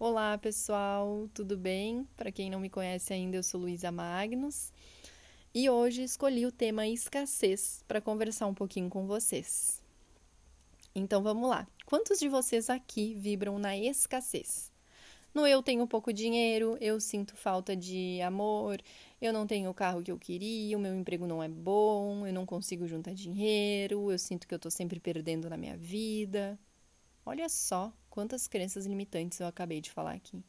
Olá, pessoal, tudo bem? Para quem não me conhece ainda, eu sou Luísa Magnus e hoje escolhi o tema escassez para conversar um pouquinho com vocês. Então vamos lá. Quantos de vocês aqui vibram na escassez? No eu tenho pouco dinheiro, eu sinto falta de amor, eu não tenho o carro que eu queria, o meu emprego não é bom, eu não consigo juntar dinheiro, eu sinto que eu estou sempre perdendo na minha vida. Olha só quantas crenças limitantes eu acabei de falar aqui.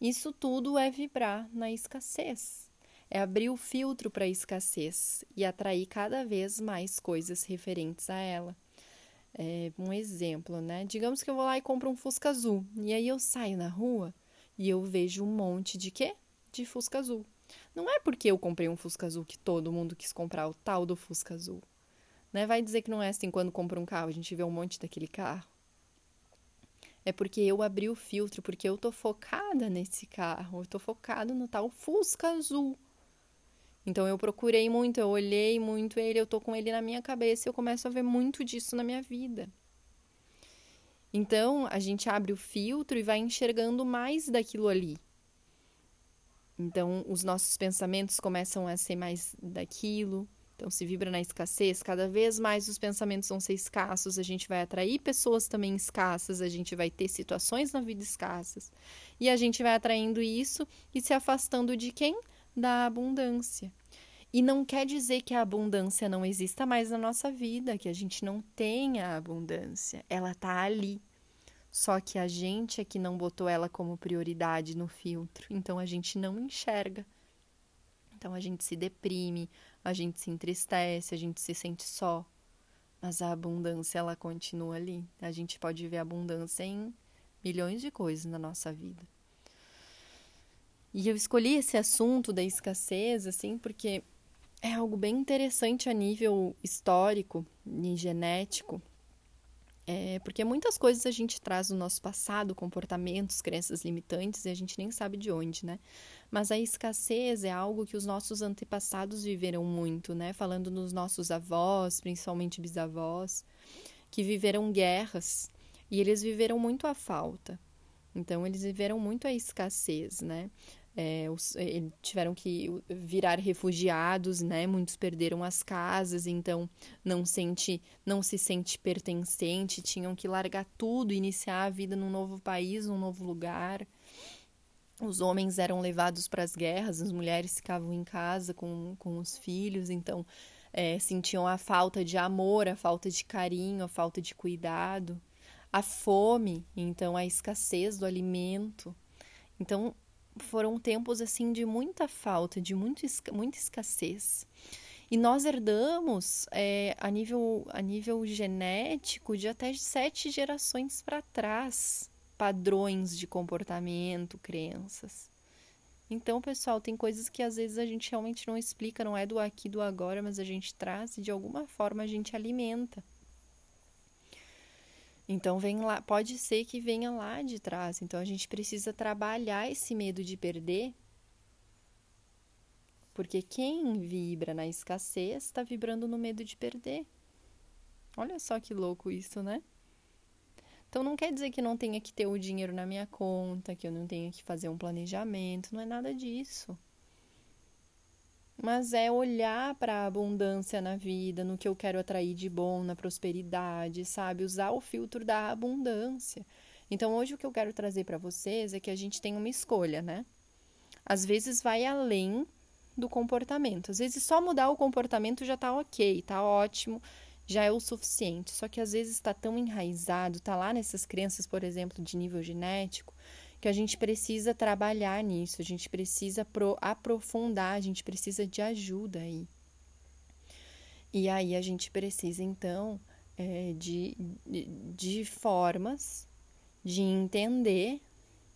Isso tudo é vibrar na escassez. É abrir o filtro para a escassez e atrair cada vez mais coisas referentes a ela. É, um exemplo, né? Digamos que eu vou lá e compro um Fusca Azul. E aí eu saio na rua e eu vejo um monte de quê? De Fusca Azul. Não é porque eu comprei um Fusca Azul que todo mundo quis comprar o tal do Fusca Azul. Né? Vai dizer que não é assim quando compra um carro, a gente vê um monte daquele carro é porque eu abri o filtro, porque eu tô focada nesse carro, eu tô focado no tal Fusca azul. Então eu procurei muito, eu olhei muito ele, eu tô com ele na minha cabeça e eu começo a ver muito disso na minha vida. Então a gente abre o filtro e vai enxergando mais daquilo ali. Então os nossos pensamentos começam a ser mais daquilo, então, se vibra na escassez, cada vez mais os pensamentos vão ser escassos, a gente vai atrair pessoas também escassas, a gente vai ter situações na vida escassas. E a gente vai atraindo isso e se afastando de quem? Da abundância. E não quer dizer que a abundância não exista mais na nossa vida, que a gente não tenha abundância. Ela está ali. Só que a gente é que não botou ela como prioridade no filtro, então a gente não enxerga. Então a gente se deprime, a gente se entristece, a gente se sente só. Mas a abundância ela continua ali. A gente pode ver abundância em milhões de coisas na nossa vida. E eu escolhi esse assunto da escassez assim porque é algo bem interessante a nível histórico e genético. É, porque muitas coisas a gente traz do nosso passado, comportamentos, crenças limitantes, e a gente nem sabe de onde, né? Mas a escassez é algo que os nossos antepassados viveram muito, né? Falando nos nossos avós, principalmente bisavós, que viveram guerras e eles viveram muito a falta. Então, eles viveram muito a escassez, né? É, os, tiveram que virar refugiados, né? Muitos perderam as casas, então não sente, não se sente pertencente, tinham que largar tudo, iniciar a vida num novo país, num novo lugar. Os homens eram levados para as guerras, as mulheres ficavam em casa com, com os filhos, então é, sentiam a falta de amor, a falta de carinho, a falta de cuidado, a fome, então a escassez do alimento. Então foram tempos assim de muita falta, de muito, muita escassez. E nós herdamos é, a, nível, a nível genético de até sete gerações para trás padrões de comportamento, crenças. Então, pessoal, tem coisas que às vezes a gente realmente não explica, não é do aqui do agora, mas a gente traz e de alguma forma a gente alimenta. Então vem lá, pode ser que venha lá de trás. Então a gente precisa trabalhar esse medo de perder. Porque quem vibra na escassez está vibrando no medo de perder. Olha só que louco isso, né? Então não quer dizer que não tenha que ter o dinheiro na minha conta, que eu não tenha que fazer um planejamento, não é nada disso. Mas é olhar para a abundância na vida, no que eu quero atrair de bom, na prosperidade, sabe? Usar o filtro da abundância. Então hoje o que eu quero trazer para vocês é que a gente tem uma escolha, né? Às vezes vai além do comportamento. Às vezes só mudar o comportamento já tá ok, tá ótimo já é o suficiente. Só que às vezes está tão enraizado, está lá nessas crenças, por exemplo, de nível genético, que a gente precisa trabalhar nisso, a gente precisa pro, aprofundar, a gente precisa de ajuda aí. E aí a gente precisa, então, é, de, de, de formas de entender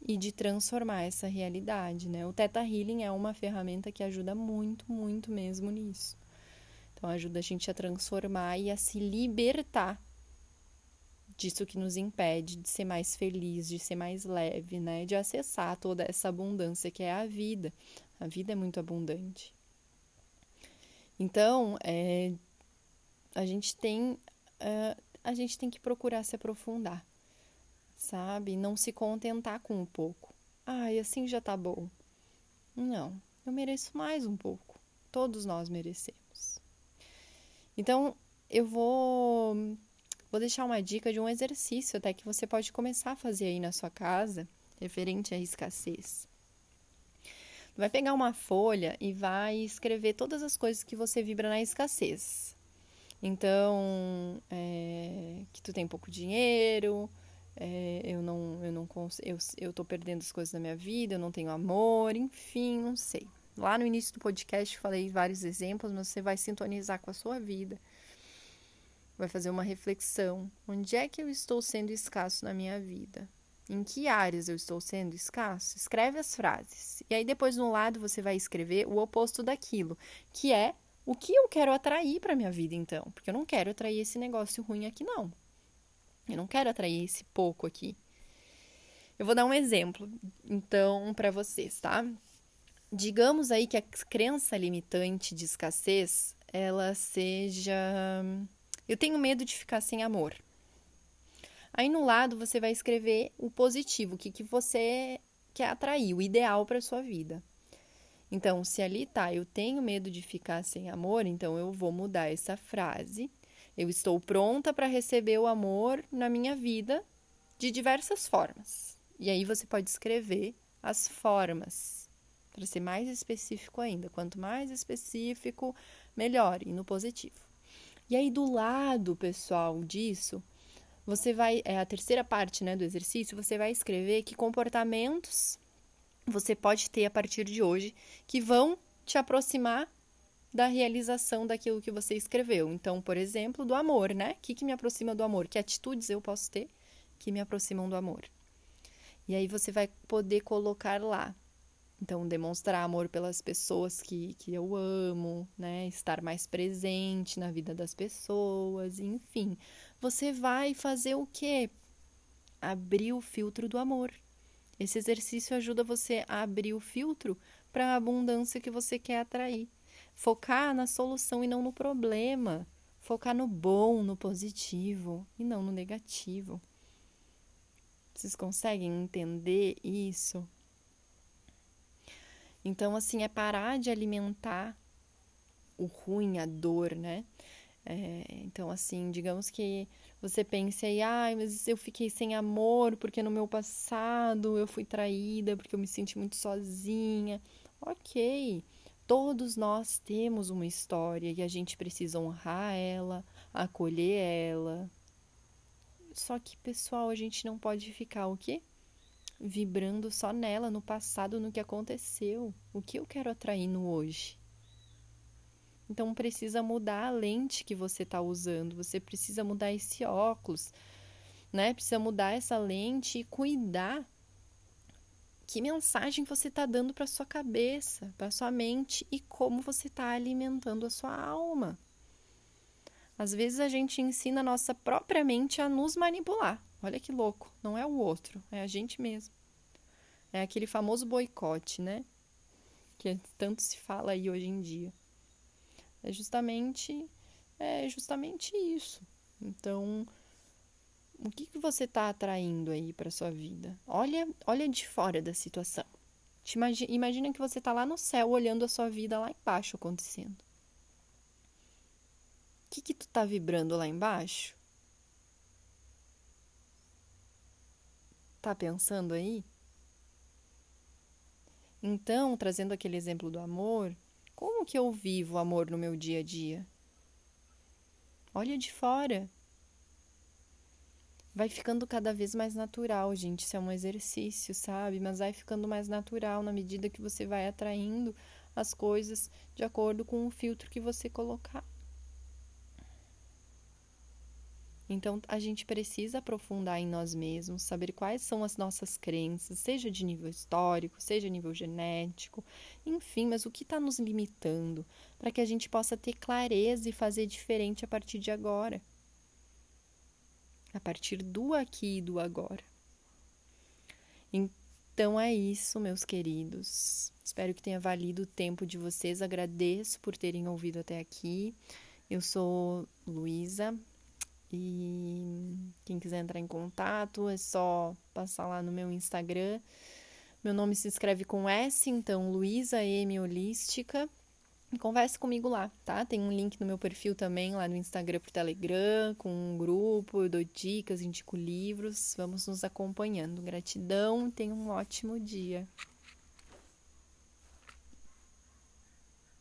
e de transformar essa realidade, né? O Theta Healing é uma ferramenta que ajuda muito, muito mesmo nisso. Então, ajuda a gente a transformar e a se libertar disso que nos impede de ser mais feliz, de ser mais leve, né? De acessar toda essa abundância que é a vida. A vida é muito abundante. Então, é, a gente tem uh, a gente tem que procurar se aprofundar, sabe? Não se contentar com o pouco. Ai, assim já tá bom. Não, eu mereço mais um pouco. Todos nós merecemos. Então, eu vou vou deixar uma dica de um exercício até que você pode começar a fazer aí na sua casa, referente à escassez. Vai pegar uma folha e vai escrever todas as coisas que você vibra na escassez. Então, é, que tu tem pouco dinheiro, é, eu não, eu não eu, eu tô perdendo as coisas na minha vida, eu não tenho amor, enfim, não sei. Lá no início do podcast falei vários exemplos, mas você vai sintonizar com a sua vida. Vai fazer uma reflexão. Onde é que eu estou sendo escasso na minha vida? Em que áreas eu estou sendo escasso? Escreve as frases. E aí depois no lado você vai escrever o oposto daquilo, que é o que eu quero atrair para minha vida então, porque eu não quero atrair esse negócio ruim aqui não. Eu não quero atrair esse pouco aqui. Eu vou dar um exemplo, então, para vocês, tá? Digamos aí que a crença limitante de escassez, ela seja eu tenho medo de ficar sem amor. Aí no lado você vai escrever o positivo, o que, que você quer atrair, o ideal para sua vida. Então, se ali tá, eu tenho medo de ficar sem amor, então eu vou mudar essa frase. Eu estou pronta para receber o amor na minha vida de diversas formas. E aí você pode escrever as formas para ser mais específico ainda. Quanto mais específico, melhor, e no positivo. E aí, do lado, pessoal, disso, você vai. É a terceira parte né, do exercício, você vai escrever que comportamentos você pode ter a partir de hoje que vão te aproximar da realização daquilo que você escreveu. Então, por exemplo, do amor, né? O que, que me aproxima do amor? Que atitudes eu posso ter que me aproximam do amor? E aí você vai poder colocar lá então, demonstrar amor pelas pessoas que, que eu amo, né? Estar mais presente na vida das pessoas, enfim. Você vai fazer o quê? Abrir o filtro do amor. Esse exercício ajuda você a abrir o filtro para a abundância que você quer atrair. Focar na solução e não no problema. Focar no bom, no positivo e não no negativo. Vocês conseguem entender isso? Então, assim, é parar de alimentar o ruim, a dor, né? É, então, assim, digamos que você pense aí, ai, ah, mas eu fiquei sem amor porque no meu passado eu fui traída, porque eu me senti muito sozinha. Ok, todos nós temos uma história e a gente precisa honrar ela, acolher ela. Só que, pessoal, a gente não pode ficar o quê? Vibrando só nela, no passado, no que aconteceu. O que eu quero atrair no hoje? Então precisa mudar a lente que você está usando, você precisa mudar esse óculos, né? Precisa mudar essa lente e cuidar que mensagem você está dando para sua cabeça, para sua mente e como você está alimentando a sua alma. Às vezes a gente ensina a nossa própria mente a nos manipular. Olha que louco, não é o outro, é a gente mesmo. É aquele famoso boicote, né? Que tanto se fala aí hoje em dia. É justamente é justamente isso. Então, o que, que você está atraindo aí para sua vida? Olha, olha de fora da situação. Te imagina, imagina que você está lá no céu olhando a sua vida lá embaixo acontecendo. O que que tu tá vibrando lá embaixo? Tá pensando aí? Então, trazendo aquele exemplo do amor, como que eu vivo o amor no meu dia a dia? Olha de fora. Vai ficando cada vez mais natural, gente. Isso é um exercício, sabe? Mas vai ficando mais natural na medida que você vai atraindo as coisas de acordo com o filtro que você colocar. Então, a gente precisa aprofundar em nós mesmos, saber quais são as nossas crenças, seja de nível histórico, seja nível genético, enfim, mas o que está nos limitando, para que a gente possa ter clareza e fazer diferente a partir de agora. A partir do aqui e do agora. Então é isso, meus queridos. Espero que tenha valido o tempo de vocês. Agradeço por terem ouvido até aqui. Eu sou Luísa, E quem quiser entrar em contato é só passar lá no meu Instagram. Meu nome se escreve com S, então Luísa M Holística. Converse comigo lá, tá? Tem um link no meu perfil também, lá no Instagram pro Telegram, com um grupo, eu dou dicas, indico livros. Vamos nos acompanhando. Gratidão, tenha um ótimo dia.